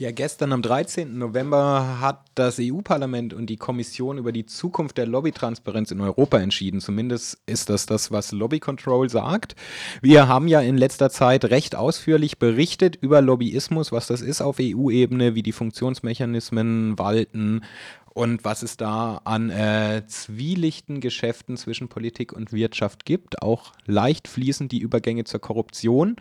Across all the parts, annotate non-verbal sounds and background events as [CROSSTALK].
Ja, gestern am 13. November hat das EU-Parlament und die Kommission über die Zukunft der Lobbytransparenz in Europa entschieden. Zumindest ist das das, was Lobby Control sagt. Wir haben ja in letzter Zeit recht ausführlich berichtet über Lobbyismus, was das ist auf EU-Ebene, wie die Funktionsmechanismen walten und was es da an äh, zwielichten Geschäften zwischen Politik und Wirtschaft gibt. Auch leicht fließend die Übergänge zur Korruption.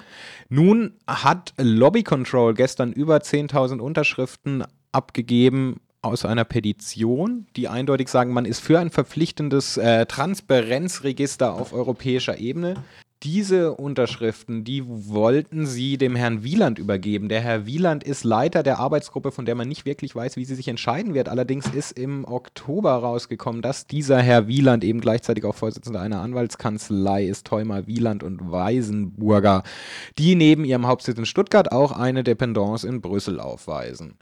Nun hat Lobby Control gestern über 10.000 Unterschriften abgegeben aus einer Petition, die eindeutig sagen, man ist für ein verpflichtendes äh, Transparenzregister auf europäischer Ebene. Diese Unterschriften, die wollten sie dem Herrn Wieland übergeben. Der Herr Wieland ist Leiter der Arbeitsgruppe, von der man nicht wirklich weiß, wie sie sich entscheiden wird. Allerdings ist im Oktober rausgekommen, dass dieser Herr Wieland eben gleichzeitig auch Vorsitzender einer Anwaltskanzlei ist, Theumer Wieland und Weisenburger, die neben ihrem Hauptsitz in Stuttgart auch eine Dependance in Brüssel aufweisen.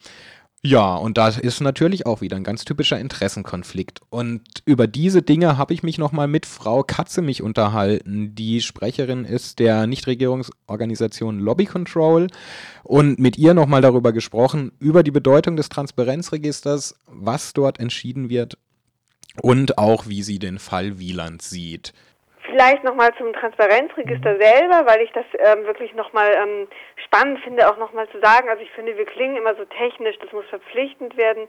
Ja, und da ist natürlich auch wieder ein ganz typischer Interessenkonflikt. Und über diese Dinge habe ich mich nochmal mit Frau Katze mich unterhalten, die Sprecherin ist der Nichtregierungsorganisation Lobby Control und mit ihr nochmal darüber gesprochen, über die Bedeutung des Transparenzregisters, was dort entschieden wird und auch wie sie den Fall Wieland sieht. Vielleicht nochmal zum Transparenzregister selber, weil ich das ähm, wirklich nochmal ähm, spannend finde, auch nochmal zu sagen. Also ich finde, wir klingen immer so technisch, das muss verpflichtend werden.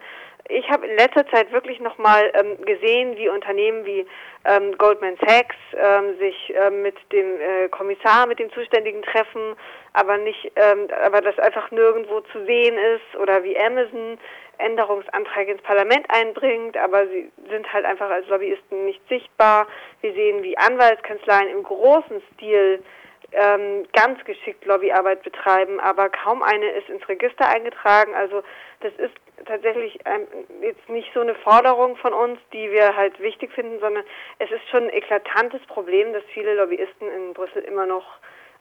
Ich habe in letzter Zeit wirklich nochmal ähm, gesehen, wie Unternehmen wie ähm, Goldman Sachs ähm, sich ähm, mit dem äh, Kommissar, mit dem Zuständigen treffen, aber nicht, ähm, aber das einfach nirgendwo zu sehen ist oder wie Amazon Änderungsanträge ins Parlament einbringt, aber sie sind halt einfach als Lobbyisten nicht sichtbar. Wir sehen, wie Anwaltskanzleien im großen Stil ähm, ganz geschickt Lobbyarbeit betreiben, aber kaum eine ist ins Register eingetragen. Also das ist tatsächlich ähm, jetzt nicht so eine Forderung von uns, die wir halt wichtig finden, sondern es ist schon ein eklatantes Problem, dass viele Lobbyisten in Brüssel immer noch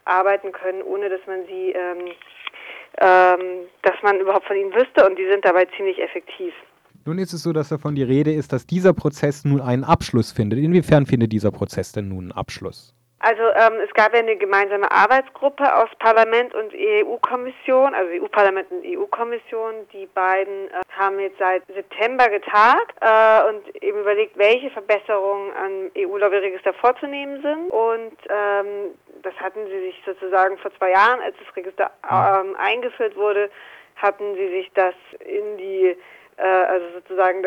arbeiten können, ohne dass man sie ähm, ähm, dass man überhaupt von ihnen wüsste und die sind dabei ziemlich effektiv. Nun ist es so, dass davon die Rede ist, dass dieser Prozess nun einen Abschluss findet. Inwiefern findet dieser Prozess denn nun einen Abschluss? Also ähm, es gab ja eine gemeinsame Arbeitsgruppe aus Parlament und EU-Kommission, also EU-Parlament und EU-Kommission. Die beiden äh, haben jetzt seit September getagt äh, und eben überlegt, welche Verbesserungen am EU-Lobbyregister vorzunehmen sind. Und ähm, das hatten sie sich sozusagen vor zwei Jahren, als das Register ähm, eingeführt wurde, hatten sie sich das in die, äh, also sozusagen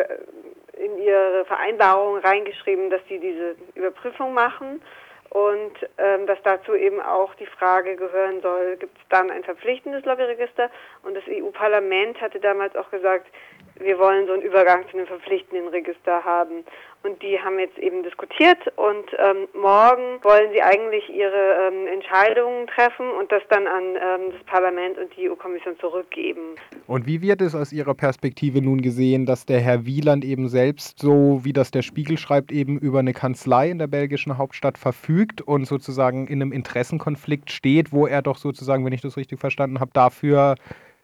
in ihre Vereinbarung reingeschrieben, dass sie diese Überprüfung machen und ähm, dass dazu eben auch die Frage gehören soll, gibt es dann ein verpflichtendes Lobbyregister? Und das EU-Parlament hatte damals auch gesagt, wir wollen so einen Übergang zu einem verpflichtenden Register haben. Und die haben jetzt eben diskutiert und ähm, morgen wollen sie eigentlich ihre ähm, Entscheidungen treffen und das dann an ähm, das Parlament und die EU-Kommission zurückgeben. Und wie wird es aus Ihrer Perspektive nun gesehen, dass der Herr Wieland eben selbst, so wie das der Spiegel schreibt, eben über eine Kanzlei in der belgischen Hauptstadt verfügt und sozusagen in einem Interessenkonflikt steht, wo er doch sozusagen, wenn ich das richtig verstanden habe, dafür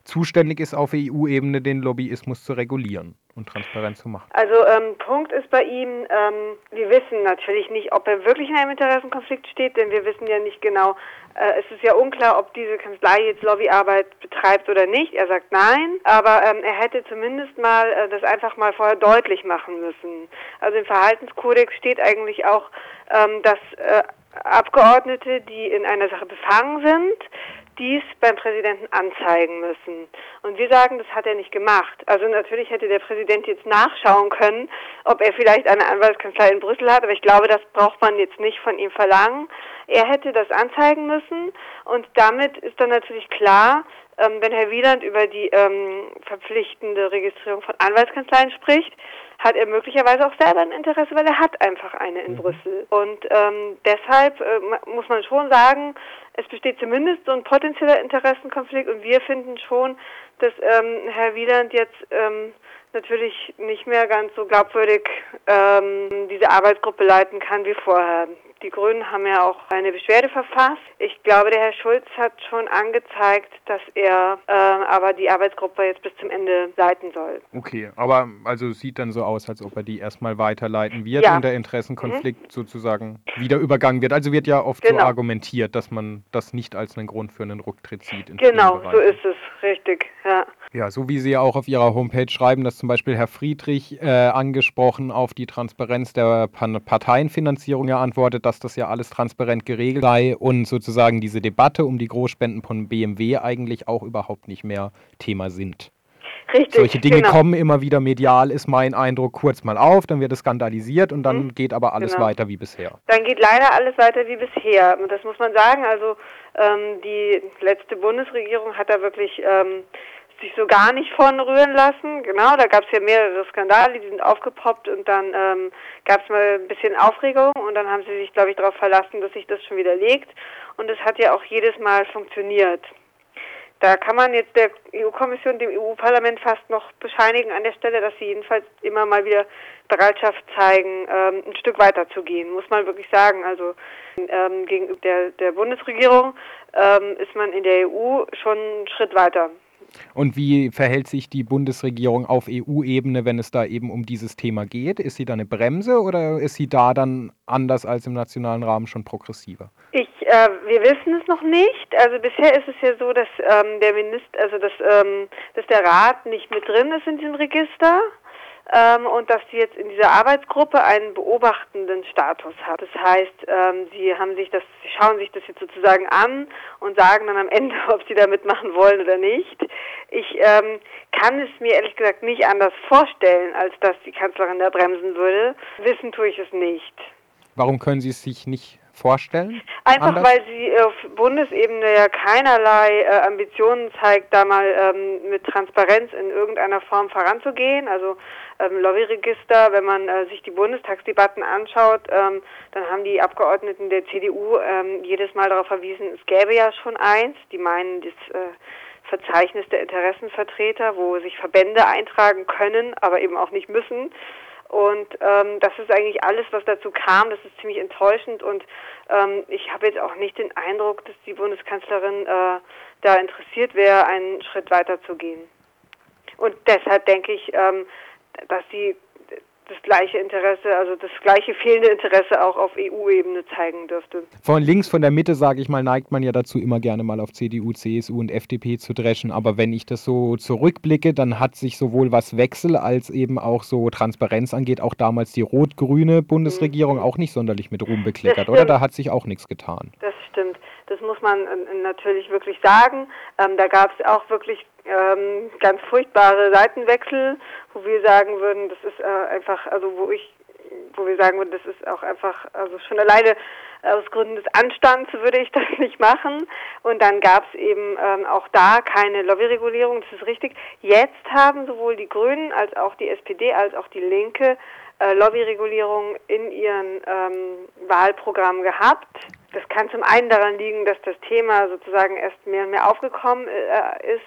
zuständig ist, auf EU-Ebene den Lobbyismus zu regulieren und transparent zu machen. Also ähm, Punkt ist bei ihm, ähm, wir wissen natürlich nicht, ob er wirklich in einem Interessenkonflikt steht, denn wir wissen ja nicht genau, äh, es ist ja unklar, ob diese Kanzlei jetzt Lobbyarbeit betreibt oder nicht. Er sagt nein, aber ähm, er hätte zumindest mal äh, das einfach mal vorher deutlich machen müssen. Also im Verhaltenskodex steht eigentlich auch, ähm, dass äh, Abgeordnete, die in einer Sache befangen sind, dies beim Präsidenten anzeigen müssen. Und wir sagen, das hat er nicht gemacht. Also natürlich hätte der Präsident jetzt nachschauen können, ob er vielleicht eine Anwaltskanzlei in Brüssel hat, aber ich glaube, das braucht man jetzt nicht von ihm verlangen. Er hätte das anzeigen müssen und damit ist dann natürlich klar, ähm, wenn Herr Wieland über die ähm, verpflichtende Registrierung von Anwaltskanzleien spricht, hat er möglicherweise auch selber ein Interesse, weil er hat einfach eine in mhm. Brüssel. Und ähm, deshalb äh, muss man schon sagen, es besteht zumindest so ein potenzieller Interessenkonflikt und wir finden schon, dass ähm, Herr Wieland jetzt ähm, natürlich nicht mehr ganz so glaubwürdig ähm, diese Arbeitsgruppe leiten kann wie vorher. Die Grünen haben ja auch eine Beschwerde verfasst. Ich glaube, der Herr Schulz hat schon angezeigt, dass er äh, aber die Arbeitsgruppe jetzt bis zum Ende leiten soll. Okay, aber also sieht dann so aus, als ob er die erstmal weiterleiten wird ja. und der Interessenkonflikt mhm. sozusagen wieder übergangen wird. Also wird ja oft genau. so argumentiert, dass man das nicht als einen Grund für einen Rücktritt sieht. genau, so ist es, richtig, ja. Ja, so wie Sie ja auch auf Ihrer Homepage schreiben, dass zum Beispiel Herr Friedrich äh, angesprochen auf die Transparenz der Parteienfinanzierung ja antwortet, dass das ja alles transparent geregelt sei und sozusagen diese Debatte um die Großspenden von BMW eigentlich auch überhaupt nicht mehr Thema sind. Richtig, Solche Dinge genau. kommen immer wieder medial, ist mein Eindruck, kurz mal auf, dann wird es skandalisiert und dann mhm. geht aber alles genau. weiter wie bisher. Dann geht leider alles weiter wie bisher. Und das muss man sagen. Also ähm, die letzte Bundesregierung hat da wirklich ähm, sich so gar nicht von rühren lassen. Genau, da gab es ja mehrere Skandale, die sind aufgepoppt und dann ähm, gab es mal ein bisschen Aufregung und dann haben sie sich, glaube ich, darauf verlassen, dass sich das schon widerlegt. Und es hat ja auch jedes Mal funktioniert. Da kann man jetzt der EU-Kommission, dem EU-Parlament fast noch bescheinigen an der Stelle, dass sie jedenfalls immer mal wieder Bereitschaft zeigen, ähm, ein Stück weiter zu gehen, muss man wirklich sagen. Also ähm, gegenüber der, der Bundesregierung ähm, ist man in der EU schon einen Schritt weiter. Und wie verhält sich die Bundesregierung auf EU-Ebene, wenn es da eben um dieses Thema geht? Ist sie da eine Bremse oder ist sie da dann anders als im nationalen Rahmen schon progressiver? Ich, äh, wir wissen es noch nicht. Also bisher ist es ja so, dass ähm, der Minister, also dass, ähm, dass der Rat nicht mit drin ist in diesem Register ähm, und dass sie jetzt in dieser Arbeitsgruppe einen beobachtenden Status hat. Das heißt, ähm, sie haben sich das, sie schauen sich das jetzt sozusagen an und sagen dann am Ende, [LAUGHS] ob sie da mitmachen wollen oder nicht. Ich ähm, kann es mir ehrlich gesagt nicht anders vorstellen, als dass die Kanzlerin da bremsen würde. Wissen tue ich es nicht. Warum können Sie es sich nicht vorstellen? Einfach anders? weil sie auf Bundesebene ja keinerlei äh, Ambitionen zeigt, da mal ähm, mit Transparenz in irgendeiner Form voranzugehen. Also ähm, Lobbyregister, wenn man äh, sich die Bundestagsdebatten anschaut, ähm, dann haben die Abgeordneten der CDU ähm, jedes Mal darauf verwiesen, es gäbe ja schon eins. Die meinen das äh, Verzeichnis der Interessenvertreter, wo sich Verbände eintragen können, aber eben auch nicht müssen. Und ähm, das ist eigentlich alles, was dazu kam. Das ist ziemlich enttäuschend und ähm, ich habe jetzt auch nicht den Eindruck, dass die Bundeskanzlerin äh, da interessiert wäre, einen Schritt weiter zu gehen. Und deshalb denke ich, ähm, dass sie das gleiche Interesse, also das gleiche fehlende Interesse auch auf EU-Ebene zeigen dürfte. Von links, von der Mitte, sage ich mal, neigt man ja dazu, immer gerne mal auf CDU, CSU und FDP zu dreschen. Aber wenn ich das so zurückblicke, dann hat sich sowohl was Wechsel als eben auch so Transparenz angeht, auch damals die rot-grüne Bundesregierung mhm. auch nicht sonderlich mit Ruhm bekleckert, oder? Da hat sich auch nichts getan. Das stimmt. Das muss man äh, natürlich wirklich sagen. Ähm, da gab es auch wirklich ähm, ganz furchtbare Seitenwechsel, wo wir sagen würden, das ist äh, einfach, also wo ich, wo wir sagen würden, das ist auch einfach, also schon alleine aus Gründen des Anstands würde ich [LAUGHS] das nicht machen. Und dann gab es eben ähm, auch da keine Lobbyregulierung, das ist richtig. Jetzt haben sowohl die Grünen als auch die SPD als auch die Linke äh, Lobbyregulierung in ihren ähm, Wahlprogrammen gehabt. Das kann zum einen daran liegen, dass das Thema sozusagen erst mehr und mehr aufgekommen äh, ist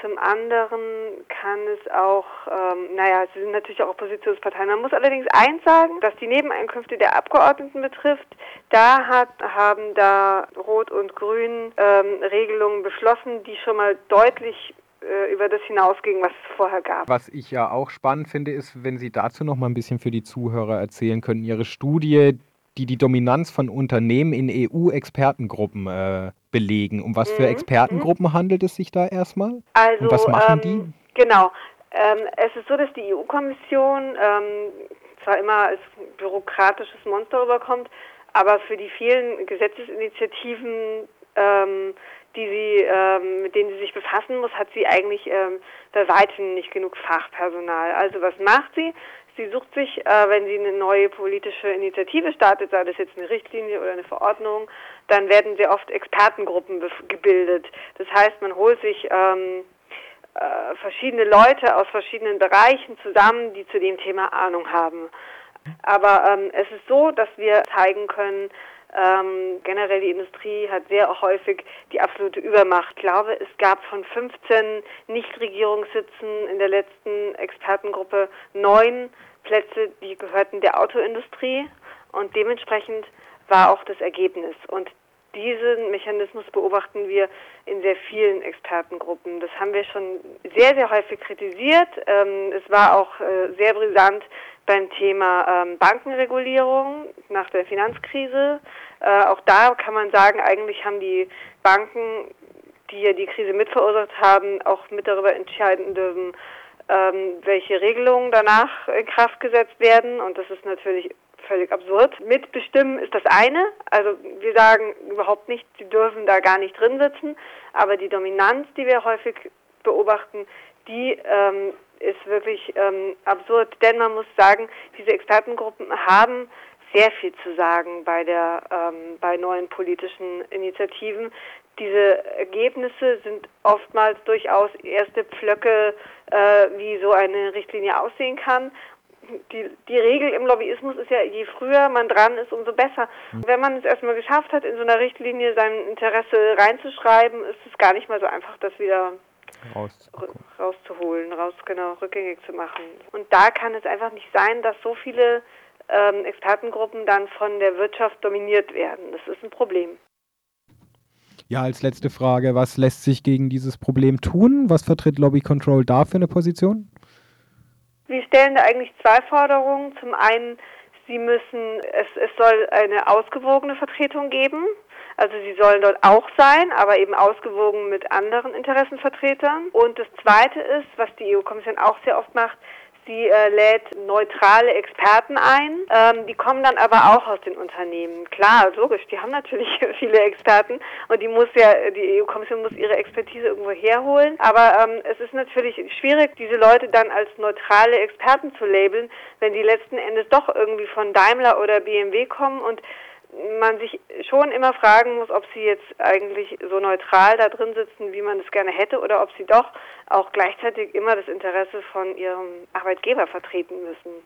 zum anderen kann es auch, ähm, naja, sie sind natürlich auch Oppositionsparteien. Man muss allerdings eins sagen, dass die Nebeneinkünfte der Abgeordneten betrifft. Da hat, haben da Rot und Grün ähm, Regelungen beschlossen, die schon mal deutlich äh, über das hinausging, was es vorher gab. Was ich ja auch spannend finde, ist, wenn Sie dazu noch mal ein bisschen für die Zuhörer erzählen können, Ihre Studie, die die Dominanz von Unternehmen in EU-Expertengruppen äh, belegen. Um was für mhm. Expertengruppen mhm. handelt es sich da erstmal? Also, Und was machen ähm, die? Genau. Ähm, es ist so, dass die EU-Kommission ähm, zwar immer als bürokratisches Monster rüberkommt, aber für die vielen Gesetzesinitiativen, ähm, die sie, ähm, mit denen sie sich befassen muss, hat sie eigentlich ähm, bei weitem nicht genug Fachpersonal. Also was macht sie? Sie sucht sich, äh, wenn sie eine neue politische Initiative startet, sei das jetzt eine Richtlinie oder eine Verordnung, dann werden sehr oft Expertengruppen gebildet. Das heißt, man holt sich ähm, äh, verschiedene Leute aus verschiedenen Bereichen zusammen, die zu dem Thema Ahnung haben. Aber ähm, es ist so, dass wir zeigen können, ähm, generell die Industrie hat sehr häufig die absolute Übermacht. Ich glaube, es gab von 15 Nichtregierungssitzen in der letzten Expertengruppe neun Plätze, die gehörten der Autoindustrie und dementsprechend war auch das Ergebnis. Und diesen Mechanismus beobachten wir in sehr vielen Expertengruppen. Das haben wir schon sehr, sehr häufig kritisiert. Ähm, es war auch äh, sehr brisant beim Thema ähm, Bankenregulierung nach der Finanzkrise. Äh, auch da kann man sagen, eigentlich haben die Banken, die ja die Krise mitverursacht haben, auch mit darüber entscheiden dürfen, ähm, welche Regelungen danach in Kraft gesetzt werden. Und das ist natürlich völlig absurd. Mitbestimmen ist das eine. Also wir sagen überhaupt nicht, sie dürfen da gar nicht drin sitzen. Aber die Dominanz, die wir häufig beobachten, die ähm, ist wirklich ähm, absurd. Denn man muss sagen, diese Expertengruppen haben sehr viel zu sagen bei der ähm, bei neuen politischen Initiativen. Diese Ergebnisse sind oftmals durchaus erste Pflöcke, äh, wie so eine Richtlinie aussehen kann die, die Regel im Lobbyismus ist ja, je früher man dran ist, umso besser. Mhm. Wenn man es erstmal geschafft hat, in so einer Richtlinie sein Interesse reinzuschreiben, ist es gar nicht mal so einfach, das wieder rauszuholen, raus, genau, rückgängig zu machen. Und da kann es einfach nicht sein, dass so viele ähm, Expertengruppen dann von der Wirtschaft dominiert werden. Das ist ein Problem. Ja, als letzte Frage, was lässt sich gegen dieses Problem tun? Was vertritt Lobby Control da für eine Position? Wir stellen da eigentlich zwei Forderungen. Zum einen, sie müssen, es, es soll eine ausgewogene Vertretung geben. Also sie sollen dort auch sein, aber eben ausgewogen mit anderen Interessenvertretern. Und das Zweite ist, was die EU-Kommission auch sehr oft macht, Sie äh, lädt neutrale Experten ein. Ähm, die kommen dann aber auch aus den Unternehmen. Klar, logisch, die haben natürlich [LAUGHS] viele Experten und die muss ja, die EU-Kommission muss ihre Expertise irgendwo herholen. Aber ähm, es ist natürlich schwierig, diese Leute dann als neutrale Experten zu labeln, wenn die letzten Endes doch irgendwie von Daimler oder BMW kommen und man sich schon immer fragen muss, ob sie jetzt eigentlich so neutral da drin sitzen, wie man es gerne hätte, oder ob sie doch auch gleichzeitig immer das Interesse von ihrem Arbeitgeber vertreten müssen.